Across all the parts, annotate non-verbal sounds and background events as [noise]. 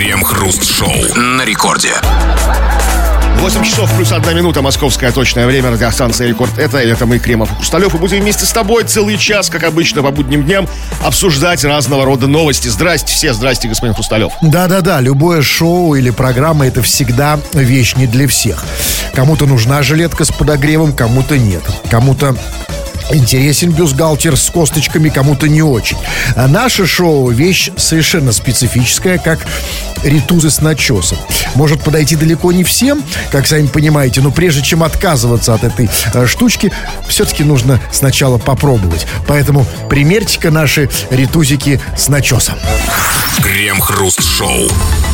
Крем-хруст-шоу на рекорде. 8 часов плюс одна минута, московское точное время, радиостанция «Рекорд». Это, это мы, Кремов и Хрусталев, и будем вместе с тобой целый час, как обычно, по будним дням, обсуждать разного рода новости. Здрасте все, здрасте, господин Хрусталев. Да-да-да, любое шоу или программа это всегда вещь не для всех. Кому-то нужна жилетка с подогревом, кому-то нет. Кому-то интересен бюстгальтер с косточками, кому-то не очень. А наше шоу вещь совершенно специфическая, как ритузы с начесом. Может подойти далеко не всем, как сами понимаете, но прежде чем отказываться от этой э, штучки, все-таки нужно сначала попробовать. Поэтому примерьте-ка наши ритузики с начесом. Крем-хруст-шоу.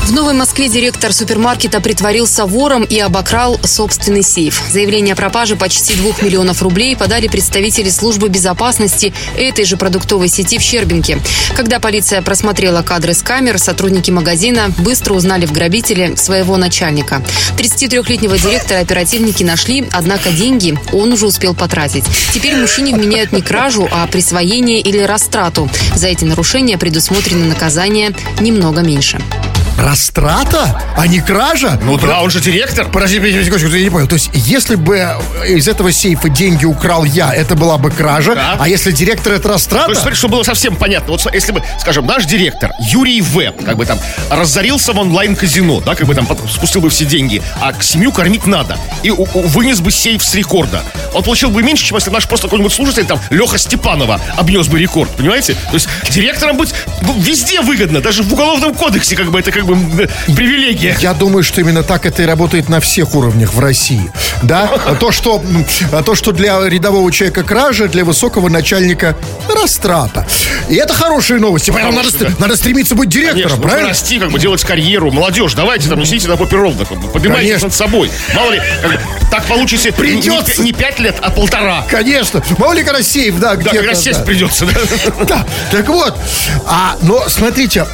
В Новой Москве директор супермаркета притворился вором и обокрал собственный сейф. Заявление о пропаже почти 2 миллионов рублей подали представители службы безопасности этой же продуктовой сети в Щербинке. Когда полиция просмотрела кадры с камер, сотрудники магазина быстро узнали в грабителе своего начальника. 33-летнего директора оперативники нашли, однако деньги он уже успел потратить. Теперь мужчине вменяют не кражу, а присвоение или растрату. За эти нарушения предусмотрено наказание немного меньше. Растрата, а не кража? Ну да, он же директор. Подожди, подожди, подожди, я не понял. То есть, если бы из этого сейфа деньги украл я, это была бы кража, Да. а если директор это То есть, растрата? смотри, чтобы было совсем понятно. Вот если бы, скажем, наш директор Юрий В. как бы там разорился в онлайн-казино, да, как бы там спустил бы все деньги, а к семью кормить надо. И вынес бы сейф с рекорда. Он получил бы меньше, чем если наш просто какой-нибудь служитель, там, Леха Степанова, обнес бы рекорд, понимаете? То есть директором быть ну, везде выгодно, даже в уголовном кодексе, как бы, это как бы м, привилегия. Я думаю, что именно так это и работает на всех уровнях в России. Да? А То, что, а то, что для рядового человека кража, для высокого начальника растрата. И это хорошие новости. Поэтому надо, ст- надо стремиться быть директором, Конечно, правильно? расти, как бы делать карьеру. Молодежь, давайте там, не сидите на попе ровно, как бы, поднимайтесь Конечно. над собой. Мало ли, как бы, так получите не- Придется. не, не пять лет, а полтора. Конечно. Мало ли, когда сейф, да, Да, где-то. как раз сесть да. придется. да. [laughs] Да, так вот. А, но смотрите,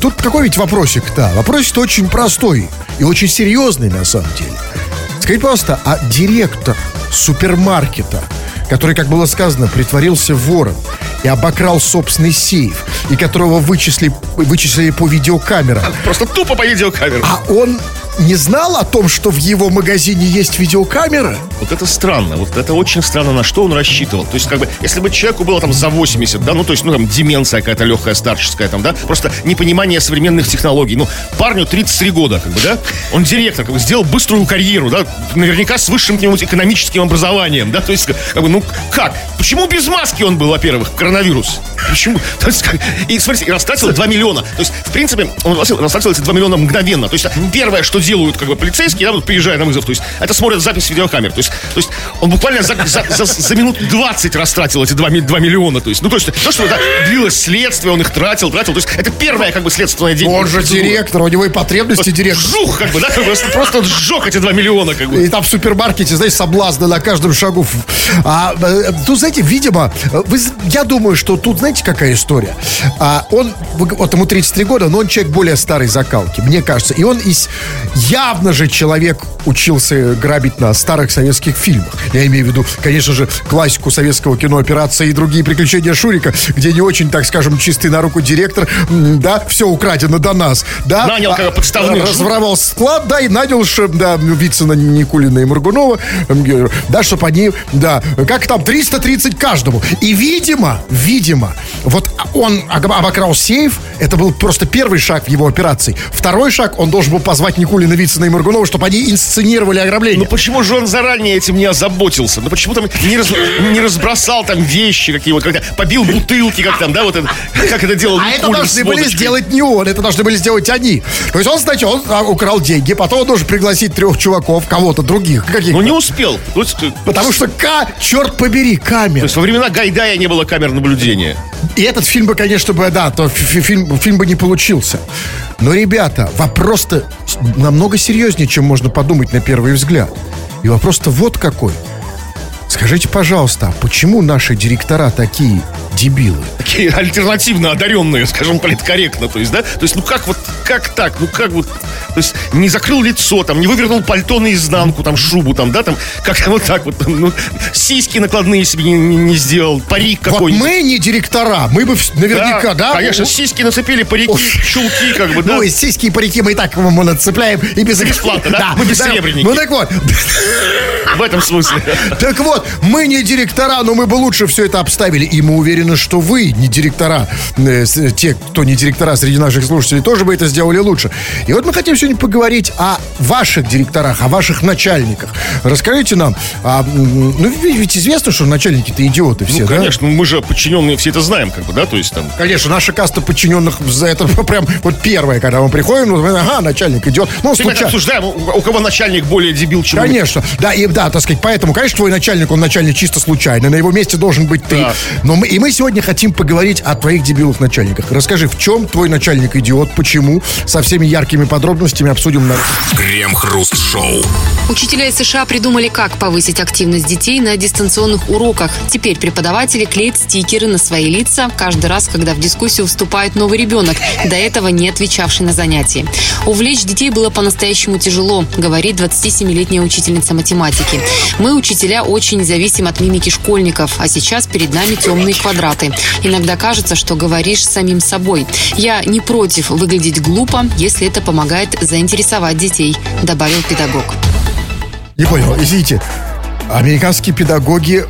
тут какой ведь вопросик-то? Вопросик-то очень простой и очень серьезный на самом деле. Скажите, пожалуйста, а директор супермаркета, который, как было сказано, притворился вором и обокрал собственный сейф, и которого вычислили, вычислили по видеокамерам, Просто тупо по видеокамеру. а он не знал о том, что в его магазине есть видеокамера? Вот это странно. Вот это очень странно, на что он рассчитывал. То есть, как бы, если бы человеку было там за 80, да, ну, то есть, ну, там, деменция какая-то легкая, старческая, там, да, просто непонимание современных технологий. Ну, парню 33 года, как бы, да, он директор, как бы, сделал быструю карьеру, да, наверняка с высшим каким-нибудь экономическим образованием, да, то есть, как бы, ну, как? Почему без маски он был, во-первых, коронавирус? Почему? То есть, как- и, смотрите, растратил 2 миллиона. То есть, в принципе, он растратил эти 2 миллиона мгновенно. То есть, первое, что делают, как бы, полицейские, да, вот приезжая на вызов, то есть, это смотрят запись видеокамер. То есть, то есть он буквально за, за, за- за минут 20 растратил эти 2, 2 миллиона. То есть, ну, то есть, то, что да, длилось следствие, он их тратил, тратил. То есть, это первое, как бы, следственное день. Он же директор, у него и потребности директор. Жух, как бы, да, как бы, просто, просто сжег эти 2 миллиона, как бы. И там в супермаркете, знаете, соблазны на каждом шагу. А э, тут, знаете, видимо, вы, я думаю, что тут, знаете, какая история? А, он, вот ему 33 года, но он человек более старой закалки, мне кажется. И он из, явно же человек учился грабить на старых советских фильмах. Я имею в виду, конечно же, классику советского кино «Операция» и другие приключения Шурика, где не очень, так скажем, чистый на руку директор, да, все украдено до нас, да. Нанял как А, подставных жук. разворовал склад, да, и нанял, да, Вицина, Никулина и Моргунова, да, чтобы они, да, как там, 330 каждому. И, видимо, видимо, вот он обокрал сейф, это был просто первый шаг в его операции. Второй шаг, он должен был позвать Никулина, Вицина и Моргунова, чтобы они инсценировали ограбление. Ну почему же он заранее этим не озаботился? Ну почему там не, раз- не разбросал там вещи какие вот, как побил бутылки, как там, да, вот это, как это делал А это Никулин должны были сделать не он, это должны были сделать они. То есть он сначала он, а, украл деньги, потом он должен пригласить трех чуваков, кого-то других, каких Ну не успел. То есть, э, Потому что, К, черт побери, то камера. есть во времена Гайдая не было камер наблюдения. И этот фильм бы, конечно, бы, да, то фи- фильм, фильм бы не получился. Но, ребята, вопрос-то намного серьезнее, чем можно подумать на первый взгляд. И вопрос-то вот какой. Скажите, пожалуйста, а почему наши директора такие дебилы. Такие альтернативно одаренные, скажем, политкорректно. То есть, да? То есть, ну как вот, как так? Ну как вот, то есть, не закрыл лицо, там, не вывернул пальто наизнанку, там, шубу, там, да, там, как вот так вот, там, ну, сиськи накладные себе не, не- не сделал, парик Вот какой-нибудь. мы не директора, мы бы наверняка, да? Конечно, сиськи нацепили, парики, Уф. чулки, как бы, [laughs] да. Ну, и сиськи и парики мы и так ему нацепляем и без Бесплатно, да? Мы бессеребренники. Ну так вот, В этом смысле. так вот, мы не директора, но мы бы лучше все это обставили. И мы уверены, что вы не директора, э, с- те, кто не директора среди наших слушателей, тоже бы это сделали лучше. И вот мы хотим сегодня поговорить о ваших директорах, о ваших начальниках. Расскажите нам, а, ну ведь известно, что начальники-то идиоты все, Ну, да? конечно, мы же подчиненные все это знаем, как бы, да, то есть там... Конечно, наша каста подчиненных за это [laughs] прям вот первая, когда мы приходим, ну, ага, начальник идет. Ну, случайно. обсуждаем, у кого начальник более дебил, чем... Конечно, да, и да, так сказать, поэтому, конечно, твой начальник, он начальник чисто случайно, на его месте должен быть ты. Да. Но мы, и мы сегодня хотим поговорить о твоих дебилых начальниках. Расскажи, в чем твой начальник идиот, почему, со всеми яркими подробностями обсудим на... Крем-хруст-шоу. Учителя из США придумали, как повысить активность детей на дистанционных уроках. Теперь преподаватели клеят стикеры на свои лица каждый раз, когда в дискуссию вступает новый ребенок, до этого не отвечавший на занятии. Увлечь детей было по-настоящему тяжело, говорит 27-летняя учительница математики. Мы, учителя, очень зависим от мимики школьников, а сейчас перед нами темные квадраты. Иногда кажется, что говоришь самим собой. Я не против выглядеть глупо, если это помогает заинтересовать детей, добавил педагог. Не понял, извините, американские педагоги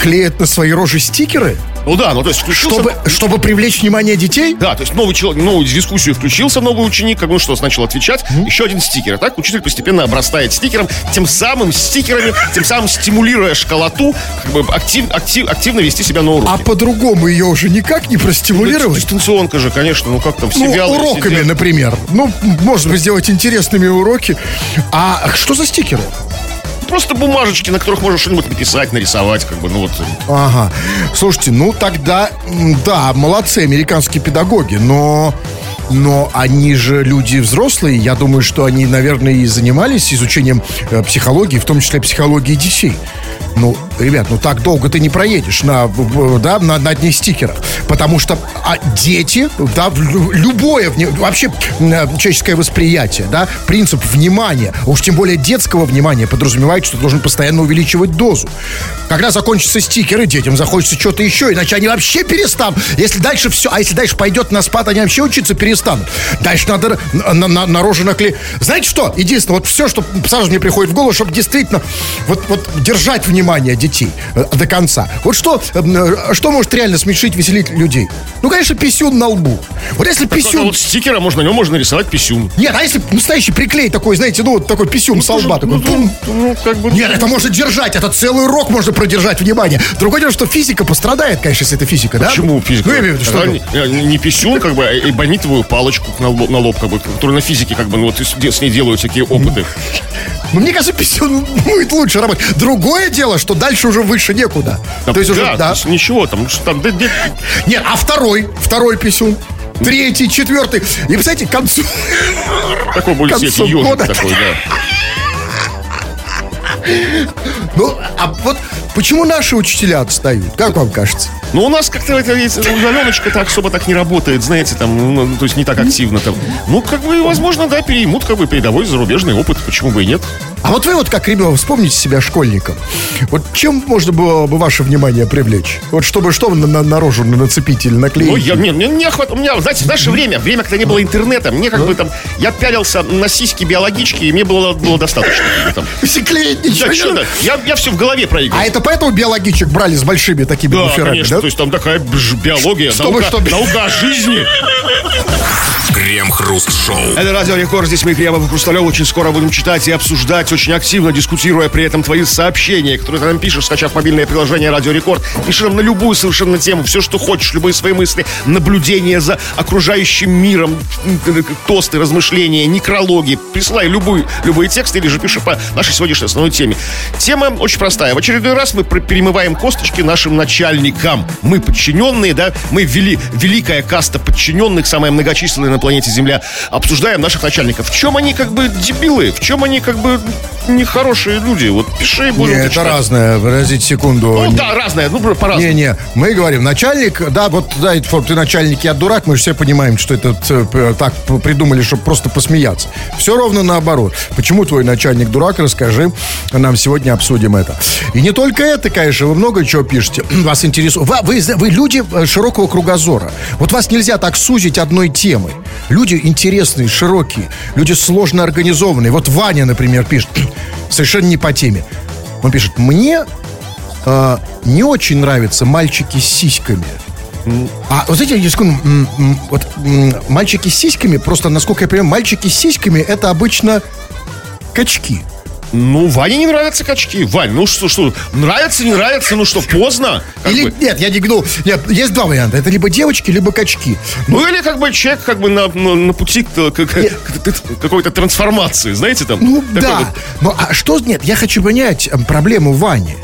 клеят на свои рожи стикеры, Ну да, ну то есть включился... чтобы, чтобы привлечь внимание детей? Да, то есть новый человек, новую дискуссию включился новый ученик, как ну что, начал отвечать, еще один стикер. А так учитель постепенно обрастает стикером, тем самым стикерами, тем самым стимулируя школоту, как бы актив, актив- активно вести себя на уроке. А по-другому ее уже никак не Ну, простимулировать? Дистанционка же, конечно, ну как там все Ну, вялые уроками, сидят. например. Ну, можно бы сделать интересными уроки. А что за стикеры? Просто бумажечки, на которых можно что-нибудь написать, нарисовать, как бы, ну вот. Ага. Слушайте, ну тогда, да, молодцы американские педагоги, но... Но они же люди взрослые. Я думаю, что они, наверное, и занимались изучением э, психологии, в том числе психологии детей. Ну, ребят, ну так долго ты не проедешь на, да, на, на одних стикерах. Потому что а дети, да, любое, вообще э, человеческое восприятие, да, принцип внимания, уж тем более детского внимания, подразумевает, что ты должен постоянно увеличивать дозу. Когда закончатся стикеры, детям захочется что-то еще, иначе они вообще перестанут. Если дальше все, а если дальше пойдет на спад, они вообще учиться перестанут. Дальше надо на, на, на, рожу наклеить. Знаете что? Единственное, вот все, что сразу мне приходит в голову, чтобы действительно вот, вот держать внимание детей э, до конца. Вот что, э, что может реально смешить, веселить людей? Ну, конечно, писюн на лбу. Вот если Только писюн... вот стикера можно, на нем можно нарисовать писюн. Нет, а если настоящий приклей такой, знаете, ну вот такой писюн с лба, такой, пум. Ну, как бы... Нет, это можно держать, это целый урок можно продержать внимание. Другое дело, что физика пострадает, конечно, если это физика, да? Почему физика? Ну, я имею в виду, что... Не, э, не писюн, как бы, а эбонитовую палочку на лоб, на лоб, как бы, которую на физике, как бы, ну, вот с ней делают всякие опыты. Ну, мне кажется, писюн будет лучше работать. Другое дело, что дальше уже выше некуда. То есть уже, да, да. то есть ничего, там, что там, да, да, Нет, а второй, второй писюн, третий, четвертый. И, представляете, к концу... такой будет концу ежик года. такой, да. Ну, а вот почему наши учителя отстают? Как вам кажется? Ну, у нас как-то это, удаленочка так особо так не работает, знаете, там, ну, то есть не так активно там. Ну, как бы, возможно, да, переймут, как бы, передовой зарубежный опыт, почему бы и нет. А вот вы вот как ребенок вспомните себя школьником. Вот чем можно было бы ваше внимание привлечь? Вот чтобы что на, на, на рожу нацепить или наклеить? Ну, я, мне, мне не охват, у меня, знаете, в наше время, время, когда не было интернета, мне как бы там, я пялился на сиськи биологички, и мне было, было достаточно. там. [laughs] Клеить ничего Да, не что надо. да, я, я все в голове проигрывал. А это поэтому биологичек брали с большими такими Да, буферами, конечно, да? То есть там такая биология, Чтобы наука, что- наука о жизни. [laughs] Крем-хруст-шоу. Это Радио Рекорд, здесь мы, Кремов и Хрусталев, очень скоро будем читать и обсуждать, очень активно дискутируя при этом твои сообщения, которые ты нам пишешь, скачав мобильное приложение Радио Рекорд. Пиши нам на любую совершенно тему, все, что хочешь, любые свои мысли, наблюдения за окружающим миром, тосты, размышления, некрологи. Присылай любую, любые тексты или же пиши по нашей сегодняшней основной теме. Тема очень простая. В очередной раз мы перемываем косточки нашим начальникам. Мы подчиненные, да, мы вели, великая каста подчиненных, самая многочисленная на планете Земля, обсуждаем наших начальников. В чем они как бы дебилы, в чем они как бы нехорошие люди. Вот пиши, Не, будем это читать. разное. Подождите секунду. Ну да, разное, ну по-разному. Не-не, мы говорим, начальник, да, вот, да, это, ты начальник, я дурак, мы же все понимаем, что это так придумали, чтобы просто посмеяться. Все ровно наоборот. Почему твой начальник дурак, расскажи, нам сегодня обсудим это. И не только это, конечно, вы много чего пишете, [clears throat] вас интересует. Вы, вы, вы люди широкого кругозора. Вот вас нельзя так сузить одной темой. Люди интересные, широкие, люди сложно организованные. Вот Ваня, например, пишет, [clears throat] совершенно не по теме. Он пишет, мне э, не очень нравятся мальчики с сиськами. А вот эти, секунду, м, м, вот мальчики с сиськами, просто, насколько я понимаю, мальчики с сиськами это обычно качки. Ну, Ване не нравятся качки. Вань, ну что, что, нравится, не нравится, ну что, поздно? Или бы. нет, я не ну, нет, есть два варианта. Это либо девочки, либо качки. Ну или как бы человек как бы на, на, на пути к, к- к- какой-то трансформации, знаете, там. Ну да. вот. Ну а что нет? Я хочу понять проблему Вани.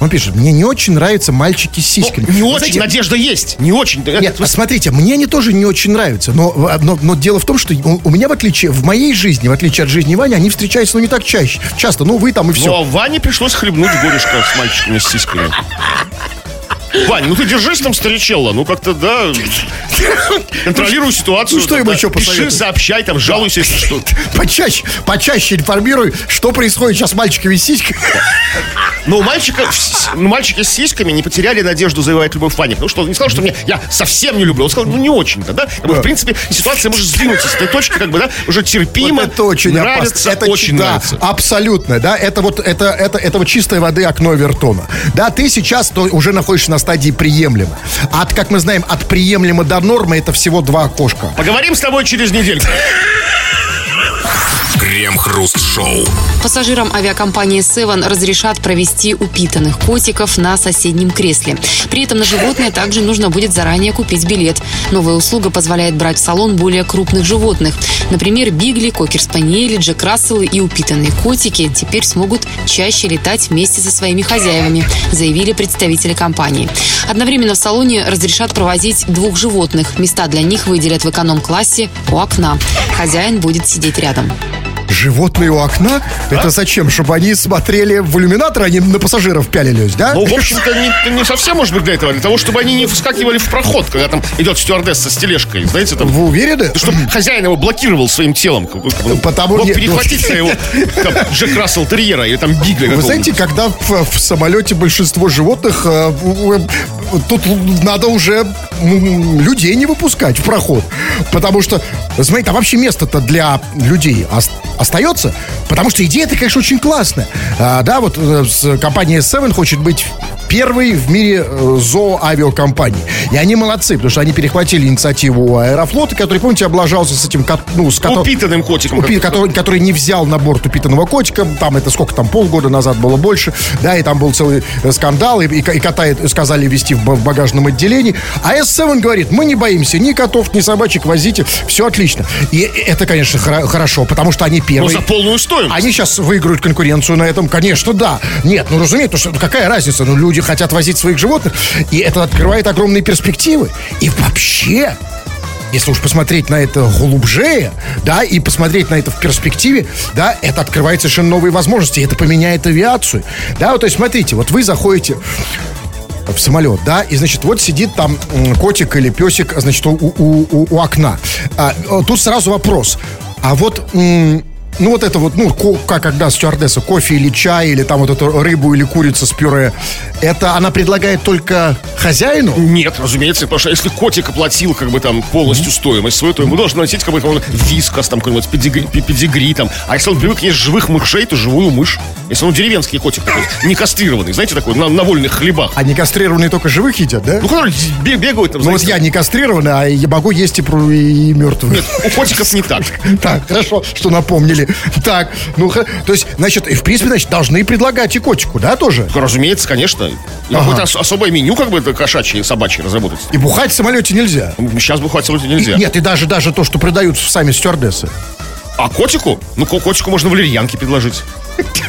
Он пишет, мне не очень нравятся мальчики с Ну, сиськами. не Вы очень, знаете, надежда есть, не очень. Нет, а смотрите, мне они тоже не очень нравятся, но, но, но дело в том, что у, у меня в отличие, в моей жизни, в отличие от жизни Вани, они встречаются, ну, не так чаще, часто, ну, вы там и все. Ну, а Ване пришлось хлебнуть горюшка с мальчиками с сиськами. Вань, ну ты держись там, старичелла. Ну как-то, да, контролируй ситуацию. ну, что ему еще Пиши, посоветовать? сообщай, там, жалуйся, если что. Почаще, почаще информируй, что происходит сейчас с мальчиками с сиськами. Но у мальчика, ну, мальчики с сиськами не потеряли надежду завоевать любовь Вани. Потому что он не сказал, что мне, я совсем не люблю. Он сказал, ну не очень-то, да? Как бы, в принципе, ситуация может сдвинуться с этой точки, как бы, да, уже терпимо. Вот это очень нравится, опасно. Это очень да, нравится. Абсолютно, да. Это вот это, это, это вот чистой воды окно Вертона. Да, ты сейчас уже находишься на стадии приемлемо. От, как мы знаем, от приемлемо до нормы это всего два окошка. Поговорим с тобой через недельку. Крем-хруст-шоу. Пассажирам авиакомпании Seven разрешат провести упитанных котиков на соседнем кресле. При этом на животное также нужно будет заранее купить билет. Новая услуга позволяет брать в салон более крупных животных. Например, бигли, кокер-спаниели, джек расселы и упитанные котики теперь смогут чаще летать вместе со своими хозяевами, заявили представители компании. Одновременно в салоне разрешат провозить двух животных. Места для них выделят в эконом-классе у окна. Хозяин будет сидеть рядом. Животные у окна? Это зачем? Чтобы они смотрели в иллюминатор, они на пассажиров пялились, да? Ну, в общем-то, не, не совсем, может быть, для этого. Для того, чтобы они не вскакивали в проход, когда там идет стюардесса с тележкой. Знаете, там... Вы уверены? Чтобы хозяин его блокировал своим телом. бы, Потому не- перехватить на его там, Джек Рассел Терьера или там Бигля Вы знаете, когда в, в самолете большинство животных, э, в- тут надо уже людей не выпускать в проход. Потому что, смотрите, а вообще место-то для людей ос- остается. Потому что идея-то, конечно, очень классная. А, да, вот э, компания Seven хочет быть первой в мире э, зооавиакомпании. И они молодцы, потому что они перехватили инициативу у Аэрофлота, который, помните, облажался с этим, ну, с кото- Упитанным котиком. Упи- который, который не взял на борт упитанного котика. Там это сколько там, полгода назад было больше. Да, и там был целый э, скандал. И, и, и кота сказали вести в, ба- в багажном отделении. А S7 говорит, мы не боимся ни котов, ни собачек, возите. Все отлично. И это, конечно, хоро- хорошо, потому что они Ну, первые. за полную стоимость. Они сейчас выиграют конкуренцию на этом, конечно, да. Нет, ну разумеется, что какая разница? Ну, люди хотят возить своих животных, и это открывает огромные перспективы. И вообще, если уж посмотреть на это глубже, да, и посмотреть на это в перспективе, да, это открывает совершенно новые возможности, это поменяет авиацию. Да, вот, то есть, смотрите, вот вы заходите в самолет, да, и, значит, вот сидит там котик или песик, значит, у, у- у- у окна. А, тут сразу вопрос. А вот, м, ну, вот это вот, ну, как когда стюардесса, кофе или чай, или там вот эту рыбу или курицу с пюре, это она предлагает только хозяину? Нет, разумеется, потому что если котик оплатил как бы там полностью стоимость свою, то ему должен носить какой-то он, вискас, там какой-нибудь педигри, пе- педигри, там. А если он привык есть живых мышей, то живую мышь. Если он деревенский котик такой, не кастрированный, знаете, такой, на, на вольных хлебах. А не кастрированные только живых едят, да? Ну, которые бе- бегают там, Ну, вот я не кастрированный, а я могу есть и, пру- и мертвых. Нет, у котиков не так. [laughs] Так, хорошо, что напомнили. [laughs] Так, ну, то есть, значит, и в принципе, значит, должны предлагать и котику, да, тоже? Разумеется, конечно. И Ага. Какое-то ос- особое меню, как бы, это кошачье, собачье разработать. И бухать в самолете нельзя. Сейчас бы хватит нельзя. И- Нет, и даже, даже то, что продают сами стюардессы. А котику? Ну, ко- котику можно валерьянки предложить.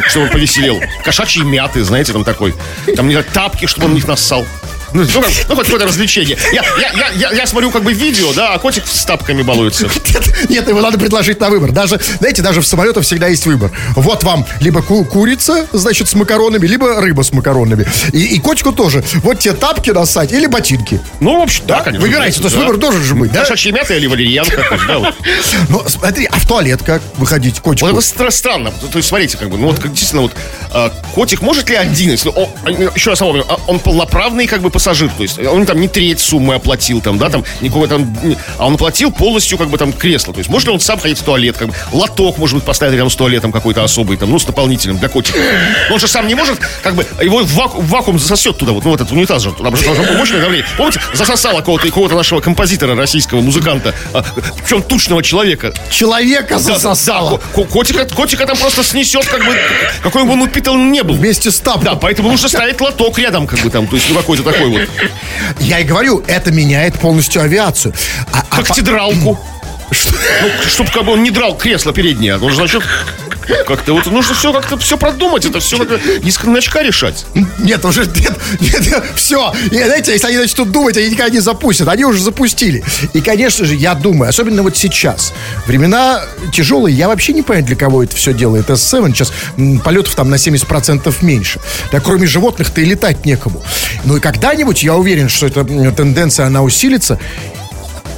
Чтобы он повеселел. Кошачьи мяты, знаете, там такой. Там не тапки, чтобы он в них нассал. Ну, ну, ну, хоть какое-то развлечение. Я, я, я, я, я смотрю как бы видео, да, а котик с тапками балуется. Нет, нет, его надо предложить на выбор. Даже, знаете, даже в самолетах всегда есть выбор. Вот вам либо ку- курица, значит, с макаронами, либо рыба с макаронами. И, и котику тоже. Вот те тапки насать или ботинки. Ну, в общем, да, конечно. Выбирайте, то есть Да. выбор должен же быть, да? Кошачья мята или валерьянка. да, вот. [laughs] Ну, смотри, а в туалет как выходить котику? Вот это стра- странно. То есть, смотрите, как бы, ну вот действительно вот а, котик может ли один, если он, еще раз напомню, а, он полноправный как бы пассажир, то есть он там не треть суммы оплатил, там, да, там никакого там, а он оплатил полностью как бы там кресло, то есть может ли он сам ходить в туалет, как бы лоток может быть поставить рядом с туалетом какой-то особый, там, ну с дополнительным для котика. Но он же сам не может, как бы его в, ваку- в вакуум засосет туда, вот, ну вот этот унитаз же, туда же должно быть мощное давление. Помните, засосало кого-то, кого-то нашего композитора российского, музыканта, а, причем тучного человека. Человека Да, засосало. да, ко- котика, котика там просто снесет, как бы, какой бы он упитан не был. Вместе с тапком. Да, поэтому нужно ставить лоток рядом, как бы там, то есть, ну, какой-то такой вот. Я и говорю, это меняет полностью авиацию. А- а Как по- тедралку. Ну, чтобы как бы он не драл кресло переднее. Он же, значит, как-то вот нужно все как-то все продумать. Это все надо из коночка решать. Нет, уже нет, нет, все. И знаете, если они начнут думать, они никогда не запустят. Они уже запустили. И, конечно же, я думаю, особенно вот сейчас, времена тяжелые, я вообще не понимаю, для кого это все делает S7. Сейчас м, полетов там на 70% меньше. Да кроме животных-то и летать некому. Ну и когда-нибудь, я уверен, что эта тенденция, она усилится,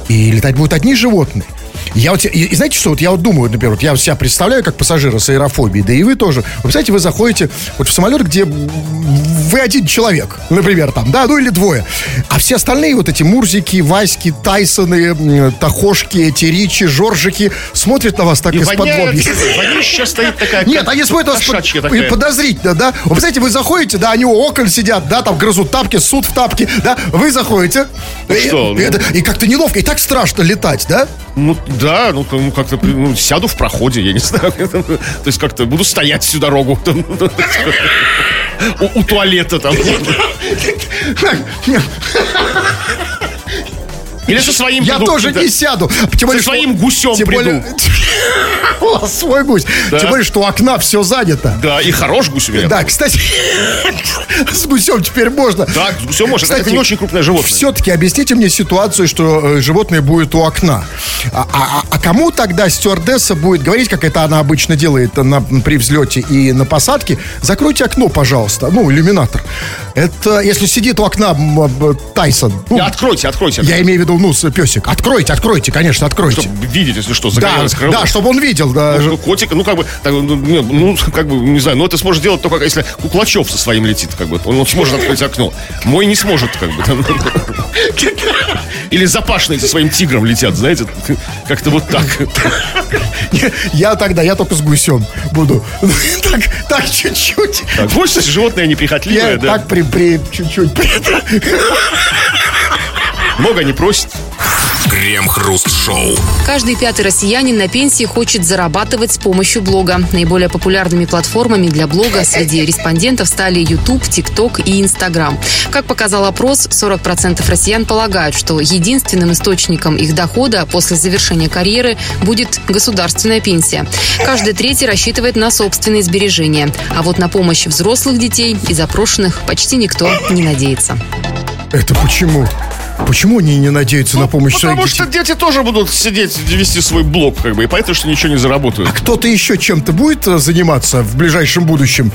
и летать будут одни животные. Я вот, и, и знаете что, вот я вот думаю, например, вот я себя представляю как пассажира с аэрофобией, да и вы тоже. Вы представляете, вы заходите вот в самолет, где вы один человек, например, там, да, ну или двое. А все остальные вот эти Мурзики, Васьки, Тайсоны, Тахошки, эти Ричи, Жоржики смотрят на вас так из-под лобья. стоит такая. Нет, они смотрят вас под- подозрительно, да? Вы представляете, вы заходите, да, они у окон сидят, да, там грызут тапки, суд в тапки, да, вы заходите. и, что, ну? и и как-то неловко, и так страшно летать, да? Ну, да, ну, ну, как-то ну, сяду в проходе, я не [laughs] знаю. То есть как-то буду стоять всю дорогу. [laughs] У у туалета там. [laughs] Или со своим Я приду, тоже да. не сяду. Тем более, что- своим гусем тем более- У вас [laughs] свой гусь. Да. Тем более, что у окна все занято. Да, и хорош гусь у меня. Да, кстати, [laughs] с гусем теперь можно. Да, с гусем можно. Кстати, Это не очень крупное животное. Все-таки объясните мне ситуацию, что э, животное будет у окна. А, а- а кому тогда стюардесса будет говорить, как это она обычно делает на, при взлете и на посадке? Закройте окно, пожалуйста. Ну, иллюминатор. Это если сидит у окна Тайсон. ну, И Откройте, откройте. я имею в виду, ну, песик. Откройте, откройте, конечно, откройте. Чтобы видеть, если что, Да, загорелось крыло. да, чтобы он видел. Да, Ну, ж- котик, ну, как бы, так, ну, не, ну, [laughs] как бы, не знаю, но это сможет делать только если Куклачев со своим летит, как бы, он сможет открыть окно. Мой не сможет, как бы. [laughs] там. [laughs] Или запашные со своим тигром летят, знаете, как-то вот так. Я тогда, я только с гусем буду. Так, так чуть-чуть. Гусь животное неприхотливое, да. так при, при, чуть-чуть. Много не просит. Крем-хруст-шоу. Каждый пятый россиянин на пенсии хочет зарабатывать с помощью блога. Наиболее популярными платформами для блога среди респондентов стали YouTube, TikTok и Instagram. Как показал опрос, 40% россиян полагают, что единственным источником их дохода после завершения карьеры будет государственная пенсия. Каждый третий рассчитывает на собственные сбережения. А вот на помощь взрослых детей и запрошенных почти никто не надеется. Это почему? Почему они не надеются на помощь Потому детей? что дети тоже будут сидеть, вести свой блог, как бы, и поэтому, что ничего не заработают. Кто-то еще чем-то будет э, заниматься в ближайшем будущем,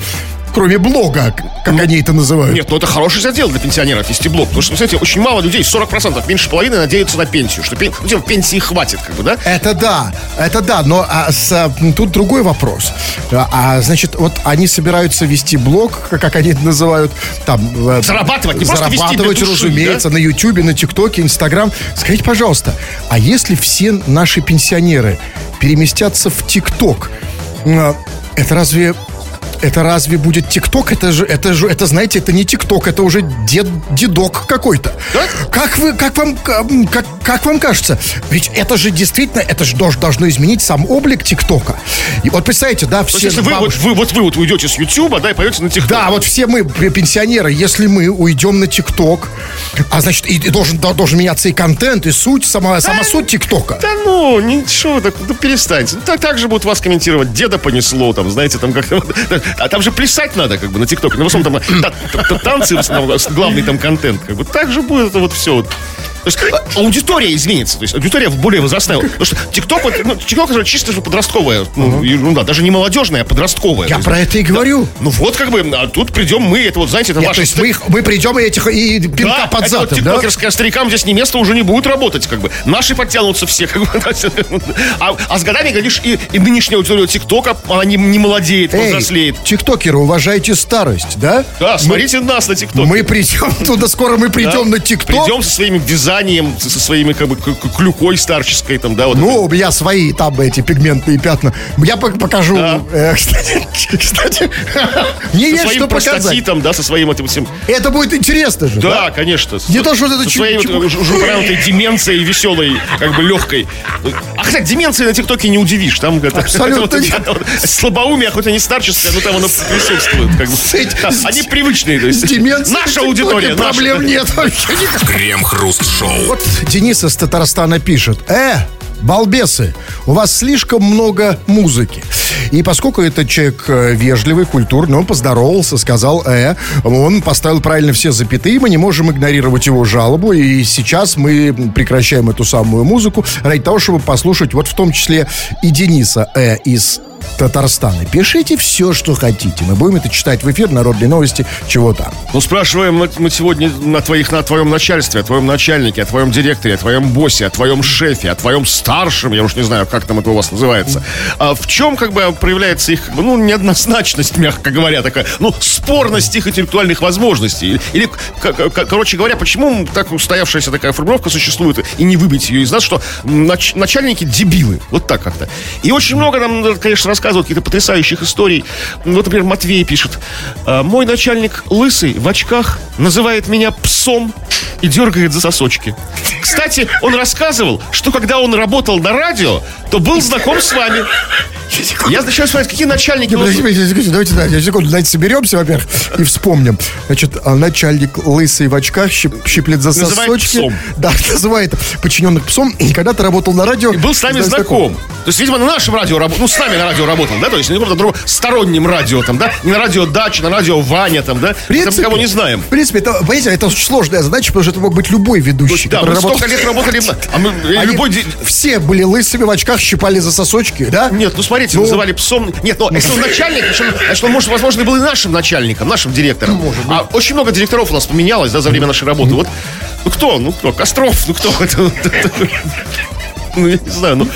кроме блога, как они это называют? Нет, ну это хороший задел для пенсионеров вести блог. Потому что, кстати, очень мало людей, 40%, меньше половины надеются на пенсию. Что пен... ну, типа, пенсии хватит, как бы, да? Это да, это да, но а, с, а, тут другой вопрос. А, а, значит, вот они собираются вести блог, как, они это называют, там... э, Зарабатывать, не просто Зарабатывать, души, разумеется, на Ютубе, на ТикТоке, Инстаграм. Скажите, пожалуйста, а если все наши пенсионеры переместятся в ТикТок, а, это разве... Это разве будет ТикТок? Это же, это же, это, знаете, это не ТикТок, это уже дед, дедок какой-то. Да? Как вы, как вам, как, как вам кажется? Ведь это же действительно, это же должно изменить сам облик ТикТока. И вот представьте, да, То есть, все если вы, вот, бабушки- вы, вот вы вот уйдете с Ютуба, да, и пойдете на ТикТок. да, вот все мы, пенсионеры, если мы уйдем на ТикТок, а значит, и, и должен, до- должен меняться и контент, и суть, сама, сама суть ТикТока. Да ну, ничего, так, ну перестаньте. Ну, так, так же будут вас комментировать. Деда понесло, там, знаете, там как А там же плясать надо, как бы, на ТикТоке. Ну, в основном там та- та- та- танцы, главный там контент. Как бы так же будет это вот все вот. Есть а, аудитория изменится, то есть аудитория более возрастная. Потому что ТикТок, ну, ТикТок это чисто же подростковая, ну, ерунда, даже не молодежная, а подростковая. Я То про это и говорю. Ну вот как бы, а тут придем мы, это вот, знаете, это Нет, ваше то есть мы, их- мы придем и этих и пинка да, под это вот задом, да? тиктокерская старикам здесь не место уже не будет работать, как бы. Наши подтянутся все, как бы. [laughs] А, а с годами, говоришь, и, и нынешняя аудитория ТикТока, она не, не молодеет, Эй, взрослеет. тиктокеры, уважайте старость, да? Да, смотрите нас на ТикТок. Мы придем туда, скоро мы придем на ТикТок. Придем со своим вязанием, со своими как бы клюкой старческой там, да, вот. Ну, у меня свои там эти пигментные пятна. Я пок- покажу. Да. э, [laughs] кстати, кстати, [laughs] мне со есть своим что показать. простатитом, да, со своим этим всем. Это будет интересно же, Да, конечно. Не то, что вот это Со чу- своей вот чу- уже уже упомянутой деменцией веселой, как бы легкой. А, кстати, деменции на ТикТоке не удивишь. Там это, Абсолютно это вот- слабоумие, хоть и не старческое, но там оно присутствует. Как бы. С эти- Да, Они привычные. То есть. деменцией Наша аудитория. наша. Проблем нет вообще никаких. Крем-хруст-шоу. Вот Денис из Татарстана пишет. Э, балбесы, у вас слишком много музыки. И поскольку этот человек э, вежливый, культурный, он поздоровался, сказал «э», он поставил правильно все запятые, мы не можем игнорировать его жалобу, и сейчас мы прекращаем эту самую музыку ради того, чтобы послушать вот в том числе и Дениса «э» из Татарстана. Пишите все, что хотите. Мы будем это читать в эфир, народные новости, чего там. Ну, спрашиваем мы- сегодня на, твоих, на твоем начальстве, о твоем начальнике, о твоем директоре, о твоем боссе, о твоем шефе, о твоем старшем, я уж не знаю, как там это у вас называется. А в чем, как бы, проявляется их, ну, неоднозначность, [laughs] мягко говоря, такая, ну, спорность их интеллектуальных возможностей? Или, короче говоря, почему так устоявшаяся такая формулировка существует, и не выбить ее из нас, что нач- начальники дебилы, вот так как-то. И очень много нам, конечно, рассказывают каких-то потрясающих историй. Вот, например, Матвей пишет. «А, Мой начальник лысый, в очках, называет меня псом и дергает за сосочки. Кстати, он рассказывал, что когда он работал на радио, то был знаком с вами. Я начинаю смотреть, какие начальники... Подождите, подождите, секунду, давайте, давайте, секунду, давайте соберемся, во-первых, и вспомним. Значит, а, начальник лысый в очках щип- щиплет за Называет сосочки. псом. Да, [laughs] называет подчиненных псом. И когда-то работал на радио... И был с нами знаком. То есть, видимо, на нашем радио работал, ну, с нами на радио работал, да, то есть не на каком-то другом стороннем радио, там, да, не на радио Дача, на радио Ваня, там, да, В принципе, там кого не знаем. В принципе, это, понимаете, это очень сложная задача, потому что это мог быть любой ведущий, Да, мы работал- столько лет работали, [laughs] а мы, э, Они любой... ди- Все были лысыми в очках, щипали за сосочки, да? Нет, ну смотрите, Ну. называли псом. Нет, ну если он начальник, значит, он, может, возможно, был и нашим начальником, нашим директором. А очень много директоров у нас поменялось, да, за время нашей работы. Вот, ну кто? Ну кто? Костров, ну кто? [laughs] Это- [laughs] Ну, я не знаю, ну,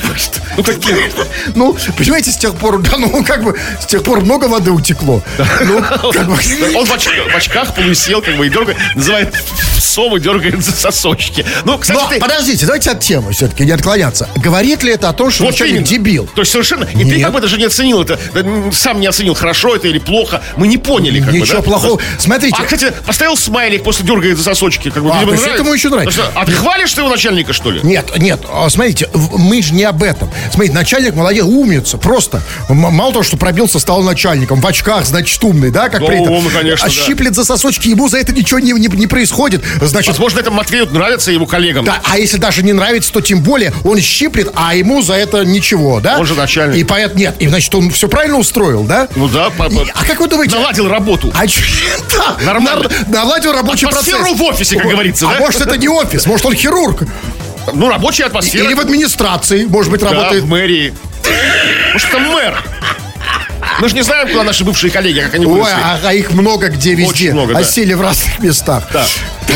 ну какие? Ну, понимаете, с тех пор, да, ну, как бы, с тех пор много воды утекло. Ну, как бы... Он в очках, в очках полусел, как бы, и дергает, называет и дергает за сосочки. Ну, кстати, Но ты- подождите, давайте от темы все-таки не отклоняться. Говорит ли это о том, что Вот начальник дебил? То есть совершенно... И ты Нет. как бы даже не оценил это. Сам не оценил, хорошо это или плохо. Мы не поняли, как бы, Ничего да? плохого. Смотрите. А, кстати, поставил смайлик, после дергает за сосочки. Как бы, А, видимо, нравится. это ему еще нравится. А ты хвалишь твоего начальника, что ли? Нет, нет, а, смотрите, мы же не об этом. Смотрите, начальник молодец, умница, просто. Мало того, что пробился, стал начальником, в очках, значит, умный, да, как Да, принято. умный, конечно, А да. щиплет за сосочки, ему за это ничего не, не, не происходит. Значит, Возможно, это Матвею нравится его коллегам. да, а если даже не нравится, то тем более он щиплет, а ему за это ничего, да? Он же начальник. И поэтому нет, и значит, он все правильно устроил, да? Ну да, по- И- а как вы думаете? наладил работу. А чё- [laughs] да, Нормально. наладил рабочий Атмосферу процесс. в офисе, как говорится, А да? может, это не офис, может, он хирург. Ну, рабочая атмосфера. Или в администрации, может быть, Да, работает. в мэрии. Ну что там мэр? Мы же не знаем, куда наши бывшие коллеги, как они Ой, выросли. а, а их много где везде. Очень много, да. Осели в разных местах. Да.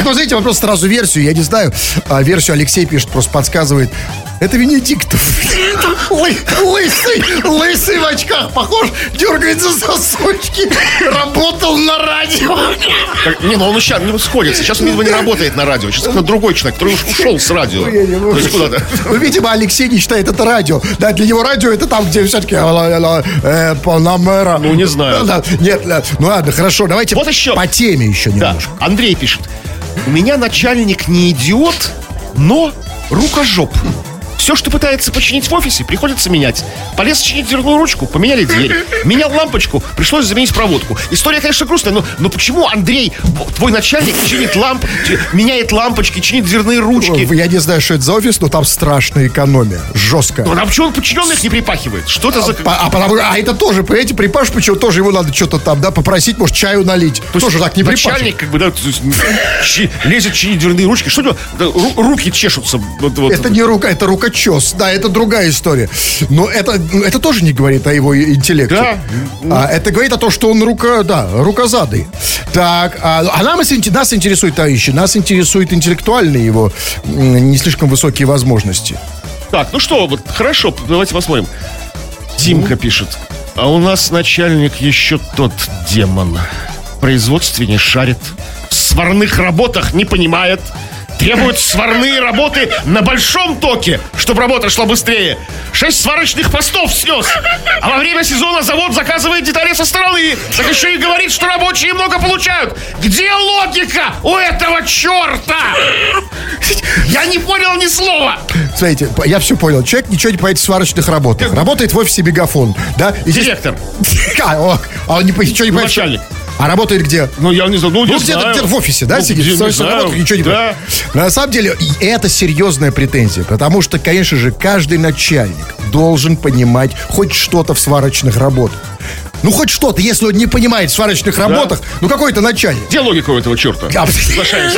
Ну, знаете, вопрос сразу версию, я не знаю. А, версию Алексей пишет, просто подсказывает. Это Венедиктов. Лы- Лысый, лысый в очках, похож, дергает за сосочки. Работал на радио. Не, ну он сейчас не сходится. Сейчас он, видимо, не работает на радио. Сейчас кто-то другой человек, который уж ушел с радио. Могу. То есть куда-то. Ну, видимо, Алексей не считает это радио. Да, для него радио это там, где все-таки э, Панамера. Ну, не знаю. Нет, ну ладно, хорошо, давайте еще. по теме еще немножко. Андрей пишет. У меня начальник не идиот, но рукожоп. Все, что пытается починить в офисе, приходится менять. Полез чинить дверную ручку, поменяли дверь. Менял лампочку, пришлось заменить проводку. История, конечно, грустная, но, но почему Андрей, твой начальник, чинит ламп, меняет лампочки, чинит дверные ручки? Я не знаю, что это за офис, но там страшная экономия. Жесткая. Ну, а почему он подчиненных не припахивает? Что это за... А, а, потому, а это тоже, понимаете, припаш, почему тоже его надо что-то там, да, попросить, может, чаю налить. То тоже так не Начальник, как бы, да, лезет чинить дверные ручки. Что? Руки чешутся. Вот, вот. Это не рука, это рукочес. Да, это другая история. Но это, это тоже не говорит о его интеллекте. Да. А, это говорит о том, что он рука, да, рукозадый. Так, а, а нам, нас интересует, товарищи, нас интересует интеллектуальные его не слишком высокие возможности. Так, ну что, вот хорошо, давайте посмотрим. Димка пишет. А у нас начальник еще тот демон. В производстве не шарит. В сварных работах не понимает требуют сварные работы на большом токе, чтобы работа шла быстрее. Шесть сварочных постов снес. А во время сезона завод заказывает детали со стороны. Так еще и говорит, что рабочие много получают. Где логика у этого черта? Я не понял ни слова. Смотрите, я все понял. Человек ничего не понимает в сварочных работах. Работает в офисе Мегафон. Да? И Директор. [laughs] А, а он ничего не понимает. Начальник. А работает где? Ну, я не знаю. Ну, ну где-то где в офисе, да, ну, сидит? Не знаю. Работает, ничего не да. На самом деле, это серьезная претензия, потому что, конечно же, каждый начальник должен понимать хоть что-то в сварочных работах. Ну, хоть что-то, если он не понимает в сварочных да. работах, ну, какой-то начальник. Где логика у этого черта? Соглашаюсь.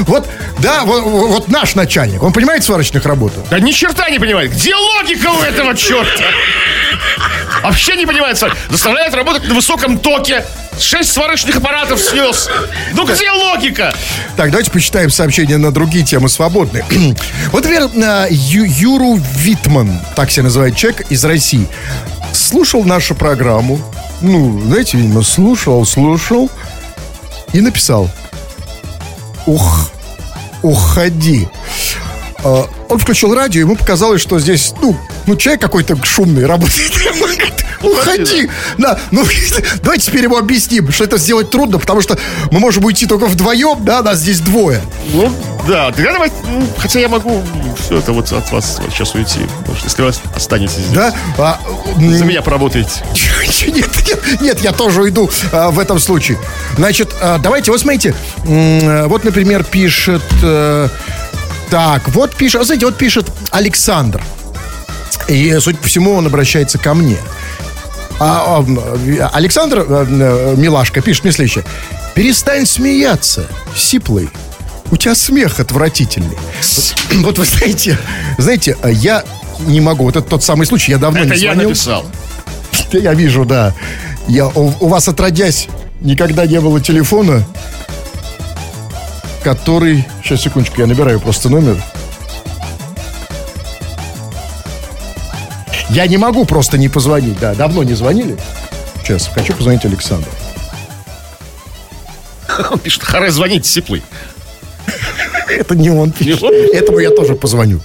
Вот, да, вот, вот наш начальник, он понимает в сварочных работах? Да ни черта не понимает. Где логика у этого черта? Вообще не понимает. Заставляет работать на высоком токе. Шесть сварочных аппаратов снес. Ну где логика? Так, давайте почитаем сообщения на другие темы свободные. [clears throat] вот, например, Ю, Юру Витман, так себя называет человек, из России слушал нашу программу. Ну, знаете, видимо, слушал, слушал и написал. Ух, уходи. А, он включил радио, ему показалось, что здесь, ну, ну человек какой-то шумный работает. [laughs] Уходи. Да, ну, [laughs] давайте теперь ему объясним, что это сделать трудно, потому что мы можем уйти только вдвоем, да, нас здесь двое. Ну, да, тогда давайте, ну, хотя я могу все это вот от вас сейчас уйти, потому что если вы останетесь здесь. Да? А, за меня поработаете. [laughs] Нет, нет, нет, я тоже уйду а, в этом случае. Значит, а, давайте, вот смотрите, вот, например, пишет... А, так, вот пишет, вот знаете, вот пишет Александр. И, судя по всему, он обращается ко мне. А, а, Александр а, Милашка пишет мне следующее. Перестань смеяться, сиплый. У тебя смех отвратительный. Вот, вот вы знаете, знаете, я не могу. Вот это тот самый случай, я давно это не звонил. я написал. [laughs] Я вижу, да. Я, у, у вас отродясь никогда не было телефона, который... Сейчас, секундочку, я набираю просто номер. Я не могу просто не позвонить, да. Давно не звонили. Сейчас, хочу позвонить Александру. [laughs] Он пишет, харе звонить, сиплый. Это не он пишет. Этому я тоже позвоню.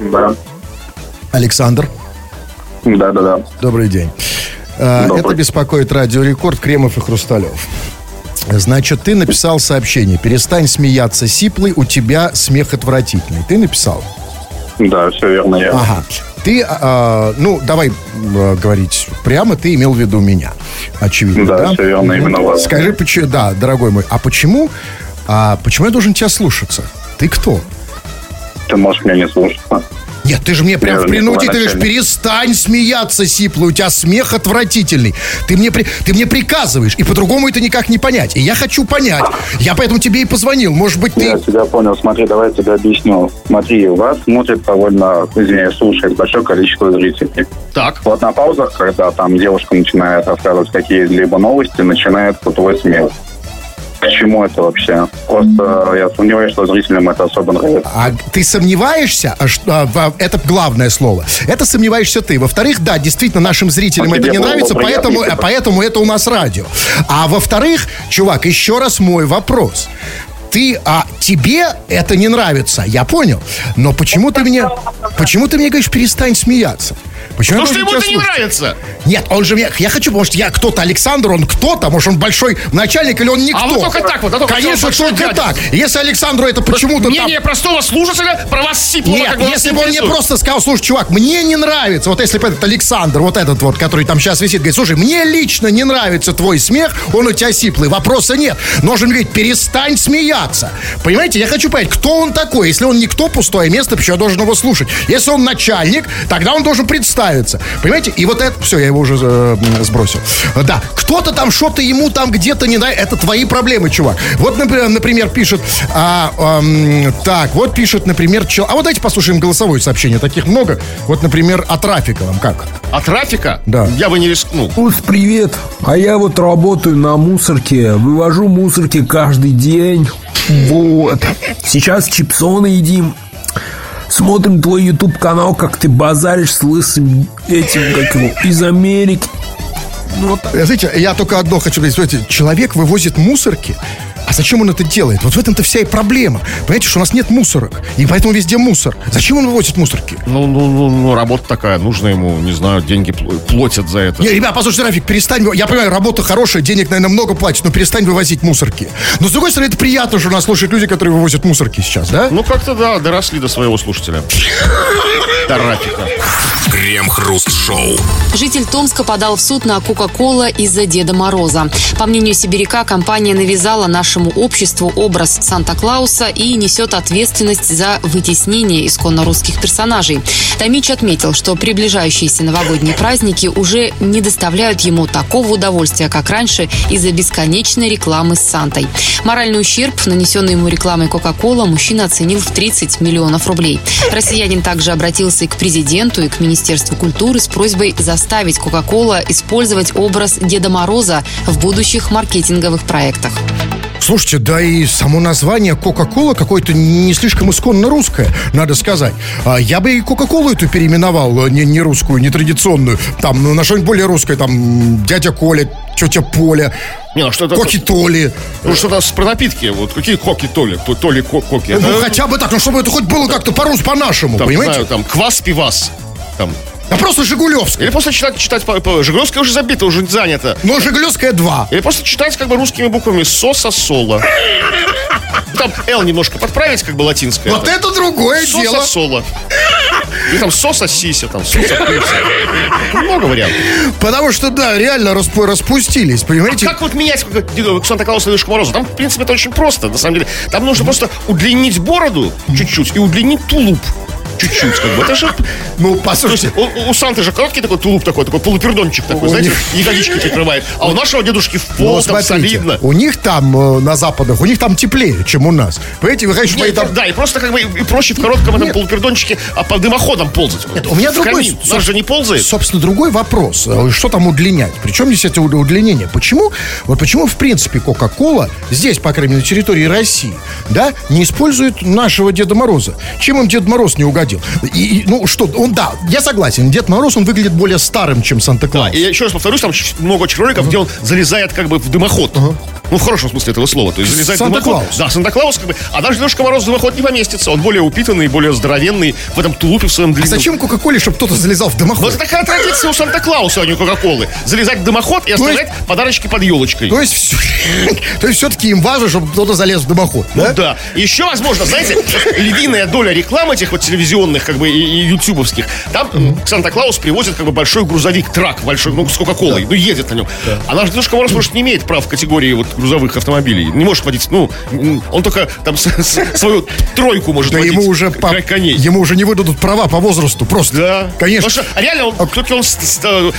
Да. Александр. Да, да, да. Добрый день. А, Добрый. Это беспокоит Радио Рекорд Кремов и Хрусталев. Значит, ты написал сообщение. Перестань смеяться, сиплый, у тебя смех отвратительный. Ты написал? Да, все верно. Я. Ага. Ты, а, ну, давай а, говорить прямо, ты имел в виду меня. Очевидно, да? Да, все верно, именно вас. Скажи, почему, да, дорогой мой, а почему, а почему я должен тебя слушаться? Ты кто? Ты можешь меня не слушаться. Нет, ты же мне прям в принуде, ты говоришь, перестань смеяться, сиплый, у тебя смех отвратительный. Ты мне, при, ты мне приказываешь, и по-другому это никак не понять. И я хочу понять. Я поэтому тебе и позвонил. Может быть, ты... Я тебя понял. Смотри, давай я тебе объясню. Смотри, у вас смотрит довольно, извиняюсь, слушает большое количество зрителей. Так. Вот на паузах, когда там девушка начинает рассказывать какие-либо новости, начинает твой смех к чему это вообще. Просто я сомневаюсь, что зрителям это особо нравится. А ты сомневаешься? А, а, это главное слово. Это сомневаешься ты. Во-вторых, да, действительно, нашим зрителям а это не нравится, поэтому, поэтому это у нас радио. А во-вторых, чувак, еще раз мой вопрос ты, а тебе это не нравится, я понял. Но почему ты мне, почему ты мне говоришь, перестань смеяться? Почему Потому что я ему это не слушать? нравится. Нет, он же мне... Я хочу, может, я кто-то, Александр, он кто-то, может, он большой начальник или он никто. А вот только так вот, а только Конечно, только дядя. так. Если Александру это почему-то там... Мнение простого слушателя про вас сипло. Нет, если бы он мне просто сказал, слушай, чувак, мне не нравится, вот если бы этот Александр, вот этот вот, который там сейчас висит, говорит, слушай, мне лично не нравится твой смех, он у тебя сиплый, вопроса нет. Но он же говорит, перестань смеяться. Понимаете, я хочу понять, кто он такой. Если он никто, пустое место, почему я должен его слушать? Если он начальник, тогда он должен представиться. Понимаете? И вот это, все, я его уже э, сбросил. Да, кто-то там что-то ему там где-то не это твои проблемы, чувак. Вот, например, например пишет, а, ам, так, вот пишет, например, чел... А вот давайте послушаем голосовое сообщение, таких много. Вот, например, о трафике вам как? А трафика? Да. Я бы не рискнул. Ус, привет. А я вот работаю на мусорке. Вывожу мусорки каждый день. Вот. Сейчас чипсоны едим. Смотрим твой YouTube канал, как ты базаришь с лысым этим, как его, из Америки. Э, Знаете, я только одно хочу сказать. Человек вывозит мусорки, а зачем он это делает? Вот в этом-то вся и проблема. Понимаете, что у нас нет мусорок, и поэтому везде мусор. Зачем он вывозит мусорки? Ну, ну, ну, ну, работа такая, нужно ему, не знаю, деньги пл- платят за это. Не, ребят, послушайте, Рафик, перестань. Я понимаю, работа хорошая, денег, наверное, много платит, но перестань вывозить мусорки. Но, с другой стороны, это приятно, что нас слушают люди, которые вывозят мусорки сейчас, да? Ну, как-то, да, доросли до своего слушателя. [laughs] До Рафика. Крем-хруст-шоу. Житель Томска подал в суд на Кока-Кола из-за Деда Мороза. По мнению сибиряка, компания навязала нашему обществу образ Санта-Клауса и несет ответственность за вытеснение исконно русских персонажей. Томич отметил, что приближающиеся новогодние праздники уже не доставляют ему такого удовольствия, как раньше, из-за бесконечной рекламы с Сантой. Моральный ущерб, нанесенный ему рекламой Кока-Кола, мужчина оценил в 30 миллионов рублей. Россиянин также обратился и к президенту, и к Министерству культуры с просьбой заставить Кока-Кола использовать образ Деда Мороза в будущих маркетинговых проектах. Слушайте, да и само название Кока-Кола какое-то не слишком исконно русское, надо сказать. А Я бы и Кока-Колу эту переименовал, э, не, не русскую, не традиционную. Там, ну, на что-нибудь более русское, там, дядя Коля, тетя Поля, Не, ну что-то... Коки Толи. Ну, что-то про напитки. Вот какие коки толи? То, то ли ко- коки. Ну, Это, хотя бы так, ну, чтобы это хоть было как-то по-русски, по-нашему, понимаете? знаю, там, квас-пивас. Там. Да просто Жигулевская. Или просто читать, читать по, по Жигулевская уже забита, уже занято. Но Жигулевская 2. Или просто читать как бы русскими буквами соса-соло. Там Л немножко подправить, как бы латинское. Вот это другое дело. Соса-соло. Или там соса-сися, там соса-пыльца. Много вариантов. Потому что, да, реально распу- распустились, понимаете? Как вот менять к Санта-Клауса и Дедушку Морозу? Там, в принципе, это очень просто, на самом деле. Там нужно просто удлинить бороду чуть-чуть и удлинить тулуп чуть-чуть, как бы. Это же... Ну, То есть послушайте, у, у Санты же короткий такой тулуп такой, такой полупердончик такой, У знаете, них- ягодички прикрывает. А у нашего дедушки в ну, пол, там смотрите, солидно. у них там, э, на западах, у них там теплее, чем у нас. Понимаете, вы хотите, Не, чтобы они там... Да, и просто как бы и проще в коротком этом Нет. полупердончике а по дымоходам ползать. Нет, у меня в другой... камин. Наш же не ползает. Собственно, другой вопрос. Э, Что там удлинять? Причем здесь это уд- удлинение? Почему? Вот почему, в принципе, Кока-Кола здесь, по крайней мере, на территории России, да, не использует нашего Деда Мороза? Чем им Дед Мороз не угодил? И, и, ну, что, он, да, я согласен, Дед Мороз, он выглядит более старым, чем Санта-Клаус. И я еще раз повторюсь, там много очень роликов, где он залезает как бы в дымоход. Ну, в хорошем смысле этого слова. То есть залезает в дымоход. Санта-Клаус. Да, Санта-Клаус как бы. А наш Дедушка Мороз в дымоход не поместится. Он более упитанный, более здоровенный в этом тулупе в своем А длинном. зачем Кока-Коле, чтобы кто-то залезал в Вот дымоход? это такая традиция у Санта-Клауса, а не у Кока-Колы. Залезать в дымоход и оставлять подарочки под елочкой. То есть, всё- [laughs] то есть все-таки им важно, чтобы кто-то залез в дымоход, Ну да? да. И Еще, возможно, знаете, [laughs] львиная доля реклам этих вот телевизионных, как бы, и, и ютубовских. Там Санта-Клаус привозит, как бы, большой грузовик, трак большой, ну, с Кока-Колой, ну, едет на нем. А наш Дедушка Мороз, может, не имеет прав в категории вот грузовых автомобилей. Не может водить, ну, он только там с- с- свою тройку может Да водить. ему уже, по- коней. ему уже не выдадут права по возрасту, просто. Да. Конечно. Потому что реально он, все-таки он, э,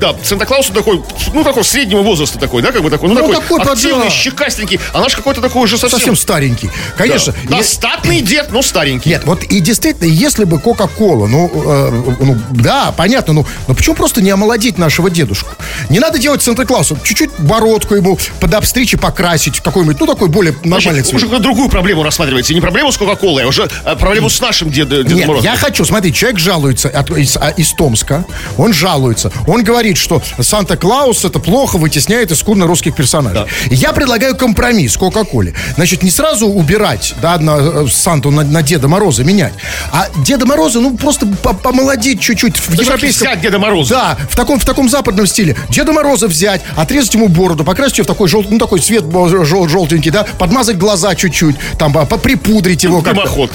да, Санта-Клаус он такой, ну, такой среднего возраста такой, да, как бы такой, ну, Ну, такой, такой, да. активный, щекастенький, а наш какой-то такой уже совсем... Совсем старенький. Конечно. Да. Е- Достатный дед, но старенький. Нет, вот и действительно, если бы Кока-Кола, ну, э, ну, да, понятно, ну, но почему просто не омолодить нашего дедушку? Не надо делать Санта-Клауса, чуть-чуть бородку ему подобстричь и покрасить какой-нибудь, ну, такой более нормальный Значит, цвет. уже другую проблему рассматриваете. Не проблему с Кока-Колой, а уже а, проблему с нашим Дед- Дедом Нет, Морозом. я хочу, смотри, человек жалуется от- из, а, из Томска, он жалуется, он говорит, что Санта-Клаус это плохо вытесняет исконно русских персонажей. И Я предлагаю компромисс Кока-Коле. Значит, не сразу убирать, да, на э, Санту на, на Деда Мороза менять, а Деда Мороза, ну, просто по- помолодить чуть-чуть в Европейский европейском... Деда Мороза. Да, в таком, в таком западном стиле. Деда Мороза взять, отрезать ему бороду, покрасить ее в такой, жел, ну, такой цвет жел, желтенький, да, подмазать глаза чуть-чуть, там, по- припудрить его. как-то. Дымоход.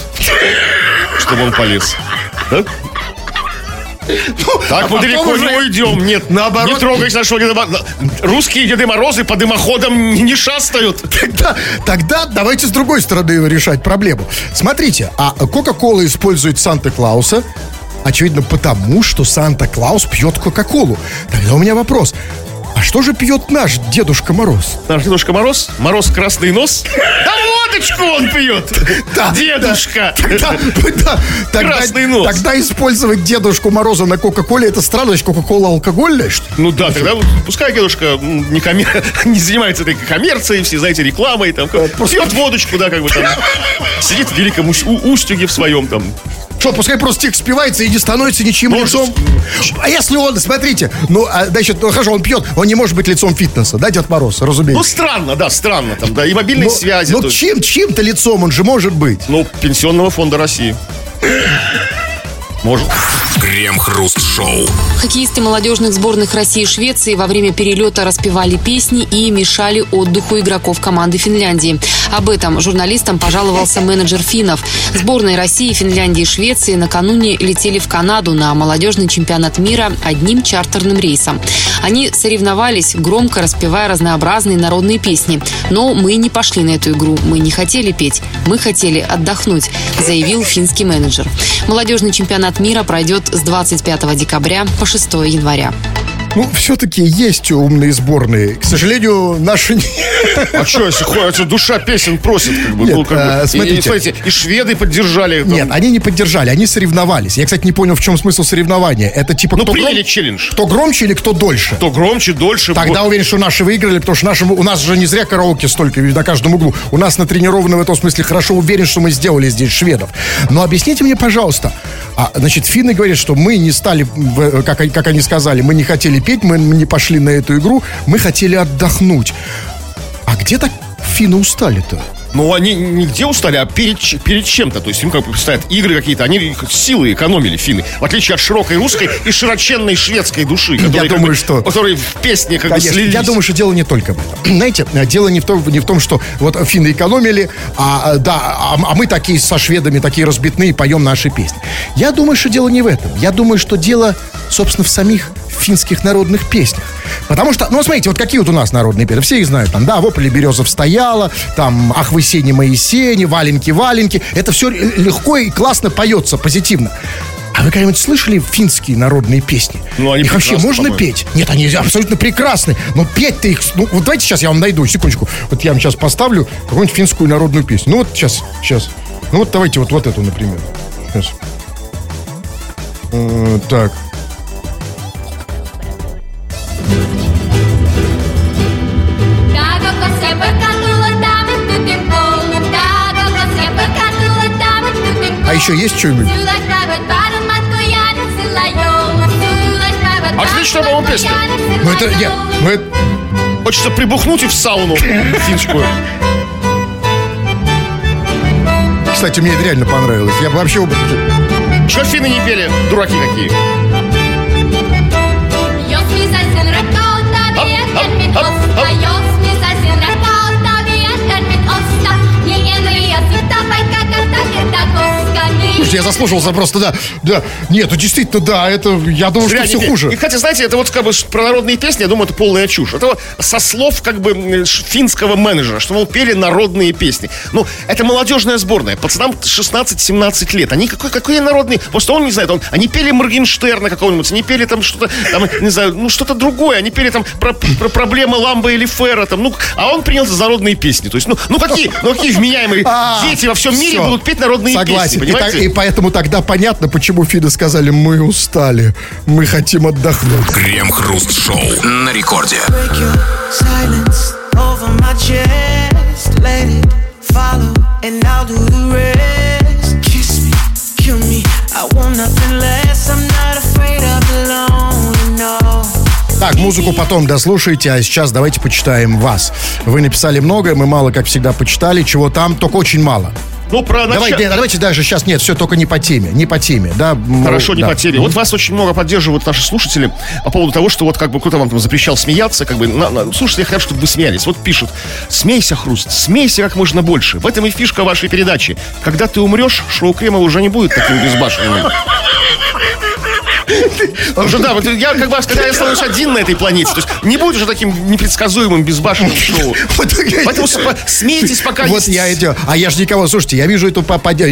Чтобы он полез. Да? Так а мы далеко уже- не уйдем. Нет, Наоборот. не трогайте нашего Деда Мороза. Русские Деды Морозы по дымоходам не- не шастают. Тогда, тогда давайте с другой стороны решать проблему. Смотрите, а Кока-Кола использует Санта-Клауса, очевидно, потому что Санта-Клаус пьет Кока-Колу. Тогда у меня вопрос. Что же пьет наш Дедушка Мороз? Наш Дедушка Мороз, Мороз красный нос. Да [laughs] водочку он пьет. [laughs] Да, Дедушка. [laughs] Тогда, да, тогда- Красный нос. Тогда использовать Дедушку Мороза на Кока-Коле это странно, значит, Кока-Кола алкогольная, что ли? Ну да, тогда пускай дедушка не, коммер- не занимается этой коммерцией, все, знаете, рекламой, там, пьет водочку, да, как бы там, сидит в великом устюге в своем там. Что, пускай просто текст спивается и не становится ничьим Может. лицом? А если он, смотрите, ну, а, значит, ну, хорошо, он пьет, он не может быть лицом фитнеса, да, Дед Мороз, Ну, разумеется. странно, да, странно, там, да, и мобильной Ну, связи. Ну, чем, чьим-то лицом он же может быть. ну, Пенсионного фонда России. Может. Крем-хруст-шоу. Хоккеисты молодежных сборных России и Швеции во время перелета распевали песни и мешали отдыху игроков команды Финляндии. Об этом журналистам пожаловался менеджер финнов. Сборные России, Финляндии и Швеции накануне летели в Канаду на молодежный чемпионат мира одним чартерным рейсом. Они соревновались, громко распевая разнообразные народные песни. Но мы не пошли на эту игру, мы не хотели петь, мы хотели отдохнуть, заявил финский менеджер. Молодежный чемпионат мира пройдет с 25 декабря по 6 января. Ну, все-таки есть умные сборные. К сожалению, наши... не- А что, если душа песен просит, как бы, Нет, ну, как а, бы. Смотрите. И, смотрите, и шведы поддержали. там. Нет, они не поддержали, они соревновались. Я, кстати, не понял, в чем смысл соревнования. Это типа Ну, кто, приняли гром- челлендж. кто громче или кто дольше? Кто громче, дольше. Тогда уверен, что наши выиграли, потому что наши, у нас же не зря караоке столько на каждом углу. У нас натренированы в этом смысле хорошо уверен, что мы сделали здесь шведов. Но объясните мне, пожалуйста, а, значит, финны говорят, что мы не стали, как, как они сказали, мы не хотели петь, мы не пошли на эту игру, мы хотели отдохнуть. А где так финны устали-то? Ну, они нигде устали, а перед, перед чем-то. То есть им как бы стоят игры какие-то. Они силы экономили, финны. В отличие от широкой русской и широченной шведской души. которые, как думаю, бы- что- Которые в песне как Конечно, бы слились. я думаю, что дело не только в этом. Знаете, дело не в том, не в том что вот финны экономили, а, а, да, а, а мы такие со шведами, такие разбитные, поем наши песни. Я думаю, что дело не в этом. Я думаю, что дело, собственно, в самих финских народных песнях. Потому что, ну, смотрите, вот какие вот у нас народные песни. Все их знают. Там, да, «Вопли березов стояла», там «Ах, вы сени, мои сени», «Валенки, валенки». Это все легко и классно поется, позитивно. А вы когда-нибудь слышали финские народные песни? Ну, они их вообще можно петь? Нет, они абсолютно прекрасны. Но петь-то их... Ну, вот давайте сейчас я вам найду, секундочку. Вот я вам сейчас поставлю какую-нибудь финскую народную песню. Ну, вот сейчас, сейчас. Ну, вот давайте вот, вот эту, например. Сейчас. Э, так. Еще есть что-нибудь? Отличная, по-моему, песня. Ну, это... Я, ну, это... Хочется прибухнуть и в сауну финскую. Кстати, мне это реально понравилось. Я бы вообще... Что финны не пели? Дураки какие. Jos lisäisin rakkautta, Слушайте, я заслушался просто, да. Да. Нет, ну действительно, да, это... Я думал, что Зря все не хуже. И, кстати, знаете, это вот как бы про народные песни, я думаю, это полная чушь. Это вот со слов как бы финского менеджера, что, мол, пели народные песни. Ну, это молодежная сборная. Пацанам 16-17 лет. Они какой, какой народный... Просто он не знает. Он, они пели Моргенштерна какого-нибудь, они пели там что-то, там, не знаю, ну, что-то другое. Они пели там про, про проблемы Ламба или Фера. Там, ну, а он принялся за народные песни. То есть, ну, ну какие, ну, какие вменяемые А, дети во всем мире будут петь народные песни, понимаете? Поэтому тогда понятно, почему Фиды сказали, мы устали, мы хотим отдохнуть. Крем-хруст-шоу на рекорде. Так, музыку потом дослушайте, а сейчас давайте почитаем вас. Вы написали много, мы мало, как всегда, почитали. Чего там, только очень мало. Ну, про Давай, начало- да, давайте даже сейчас, нет, все только не по теме, не по теме, да. Хорошо, не да. по теме. Вот вас очень много поддерживают наши слушатели по поводу того, что вот как бы кто-то вам там запрещал смеяться, как бы, на- на- слушайте, я хочу, чтобы вы смеялись. Вот пишут, смейся, Хруст, смейся как можно больше. В этом и фишка вашей передачи. Когда ты умрешь, шоу Крема уже не будет таким безбашенным. [laughs] Потому что, да, вот я как бы, когда я останусь один на этой планете, то есть не будет уже таким непредсказуемым, безбашенным шоу. [laughs] Поэтому смейтесь, пока Вот я эти, а я же никого, слушайте, я вижу эту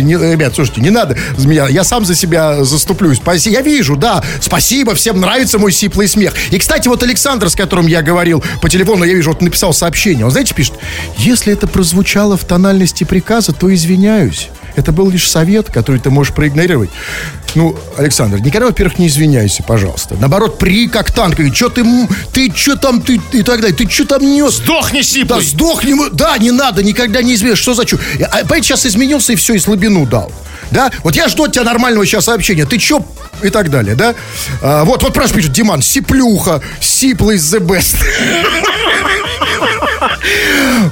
не, ребят, слушайте, не надо змея, я сам за себя заступлюсь, я вижу, да, спасибо, всем нравится мой сиплый смех. И, кстати, вот Александр, с которым я говорил по телефону, я вижу, вот написал сообщение, он, знаете, пишет, если это прозвучало в тональности приказа, то извиняюсь. Это был лишь совет, который ты можешь проигнорировать. Ну, Александр, никогда, во-первых, не извиняйся, пожалуйста. Наоборот, при как танк. И что ты, ты что там, ты и так далее. Ты что там нес? Сдохни, Да, сиплый! сдохни, мы- да, не надо, никогда не изменишь. Что за чу? А, понимаете, сейчас изменился и все, и слабину дал. Да? Вот я жду от тебя нормального сейчас сообщения. Ты чё? И так далее, да? А, вот, вот просто пишет Диман, сиплюха, сиплый the [laughs] best.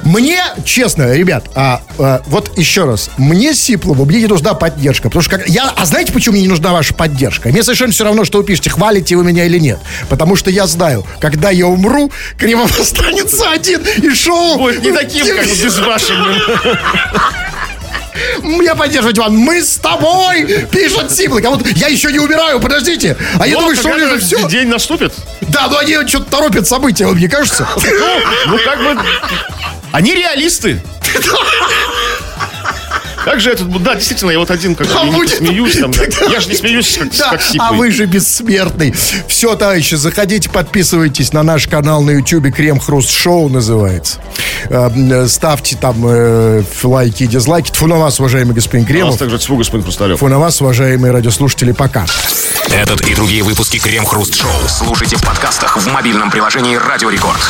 Мне, честно, ребят, а, а, вот еще раз, мне Сиплову, мне не нужна поддержка, потому что как, я, а знаете, почему мне не нужна ваша поддержка? Мне совершенно все равно, что вы пишете, хвалите вы меня или нет, потому что я знаю, когда я умру, Кремов [laughs] останется один, и шоу Будет не таким, как бы, безбашенным. Меня поддерживать, Иван, мы с тобой, пишет Сиплый, кому я еще не умираю, подождите, а я Вот думаю, что у же все, День наступит. да, но они что-то торопят события, вам не кажется? Ну, как бы... Они реалисты. Как же этот... Да, действительно, я вот один как А будет- смеюсь там. да. [laughs] Я же не смеюсь, как, Да, как сиплый. а вы же бессмертный. Все, товарищи, заходите, подписывайтесь на наш канал на Ютубе Крем Хруст Шоу называется. Э, э, Ставьте там э, лайки и дизлайки. Тьфу на вас, уважаемый господин У нас Кремов. также тьфу, господин Хрусталев. Тьфу на вас, уважаемые радиослушатели. Пока. Этот и другие выпуски Крем Хруст Шоу слушайте в подкастах в мобильном приложении Радио Рекорд.